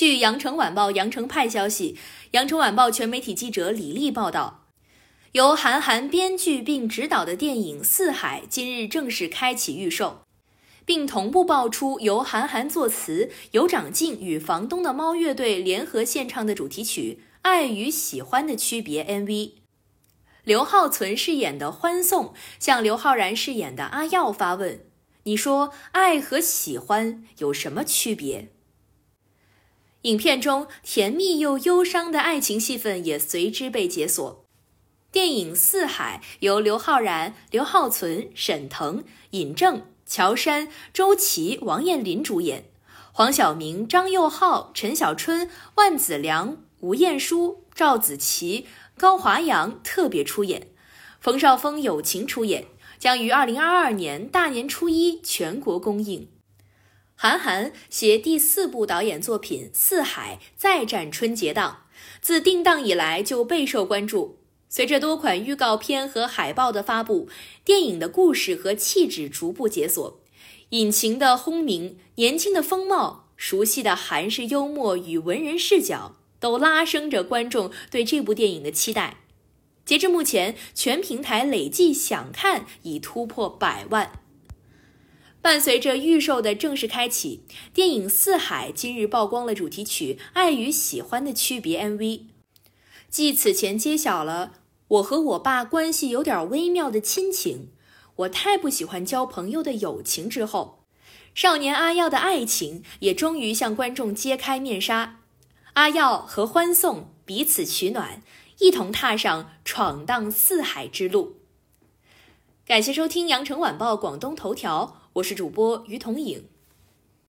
据羊城晚报羊城派消息，羊城晚报全媒体记者李丽报道，由韩寒编剧并执导的电影《四海》今日正式开启预售，并同步爆出由韩寒作词、尤长靖与房东的猫乐队联合献唱的主题曲《爱与喜欢的区别》MV。刘浩存饰演的欢颂向刘昊然饰演的阿耀发问：“你说爱和喜欢有什么区别？”影片中甜蜜又忧伤的爱情戏份也随之被解锁。电影《四海》由刘昊然、刘浩存、沈腾、尹正、乔杉、周琦、王彦霖主演，黄晓明、张佑浩、陈小春、万梓良、吴彦姝、赵子琪、高华阳特别出演，冯绍峰友情出演，将于二零二二年大年初一全国公映。韩寒携第四部导演作品《四海》再战春节档，自定档以来就备受关注。随着多款预告片和海报的发布，电影的故事和气质逐步解锁。引擎的轰鸣、年轻的风貌、熟悉的韩式幽默与文人视角，都拉升着观众对这部电影的期待。截至目前，全平台累计想看已突破百万。伴随着预售的正式开启，电影《四海》今日曝光了主题曲《爱与喜欢的区别》MV。继此前揭晓了我和我爸关系有点微妙的亲情，我太不喜欢交朋友的友情之后，少年阿耀的爱情也终于向观众揭开面纱。阿耀和欢颂彼此取暖，一同踏上闯荡四海之路。感谢收听羊城晚报广东头条。我是主播于彤颖。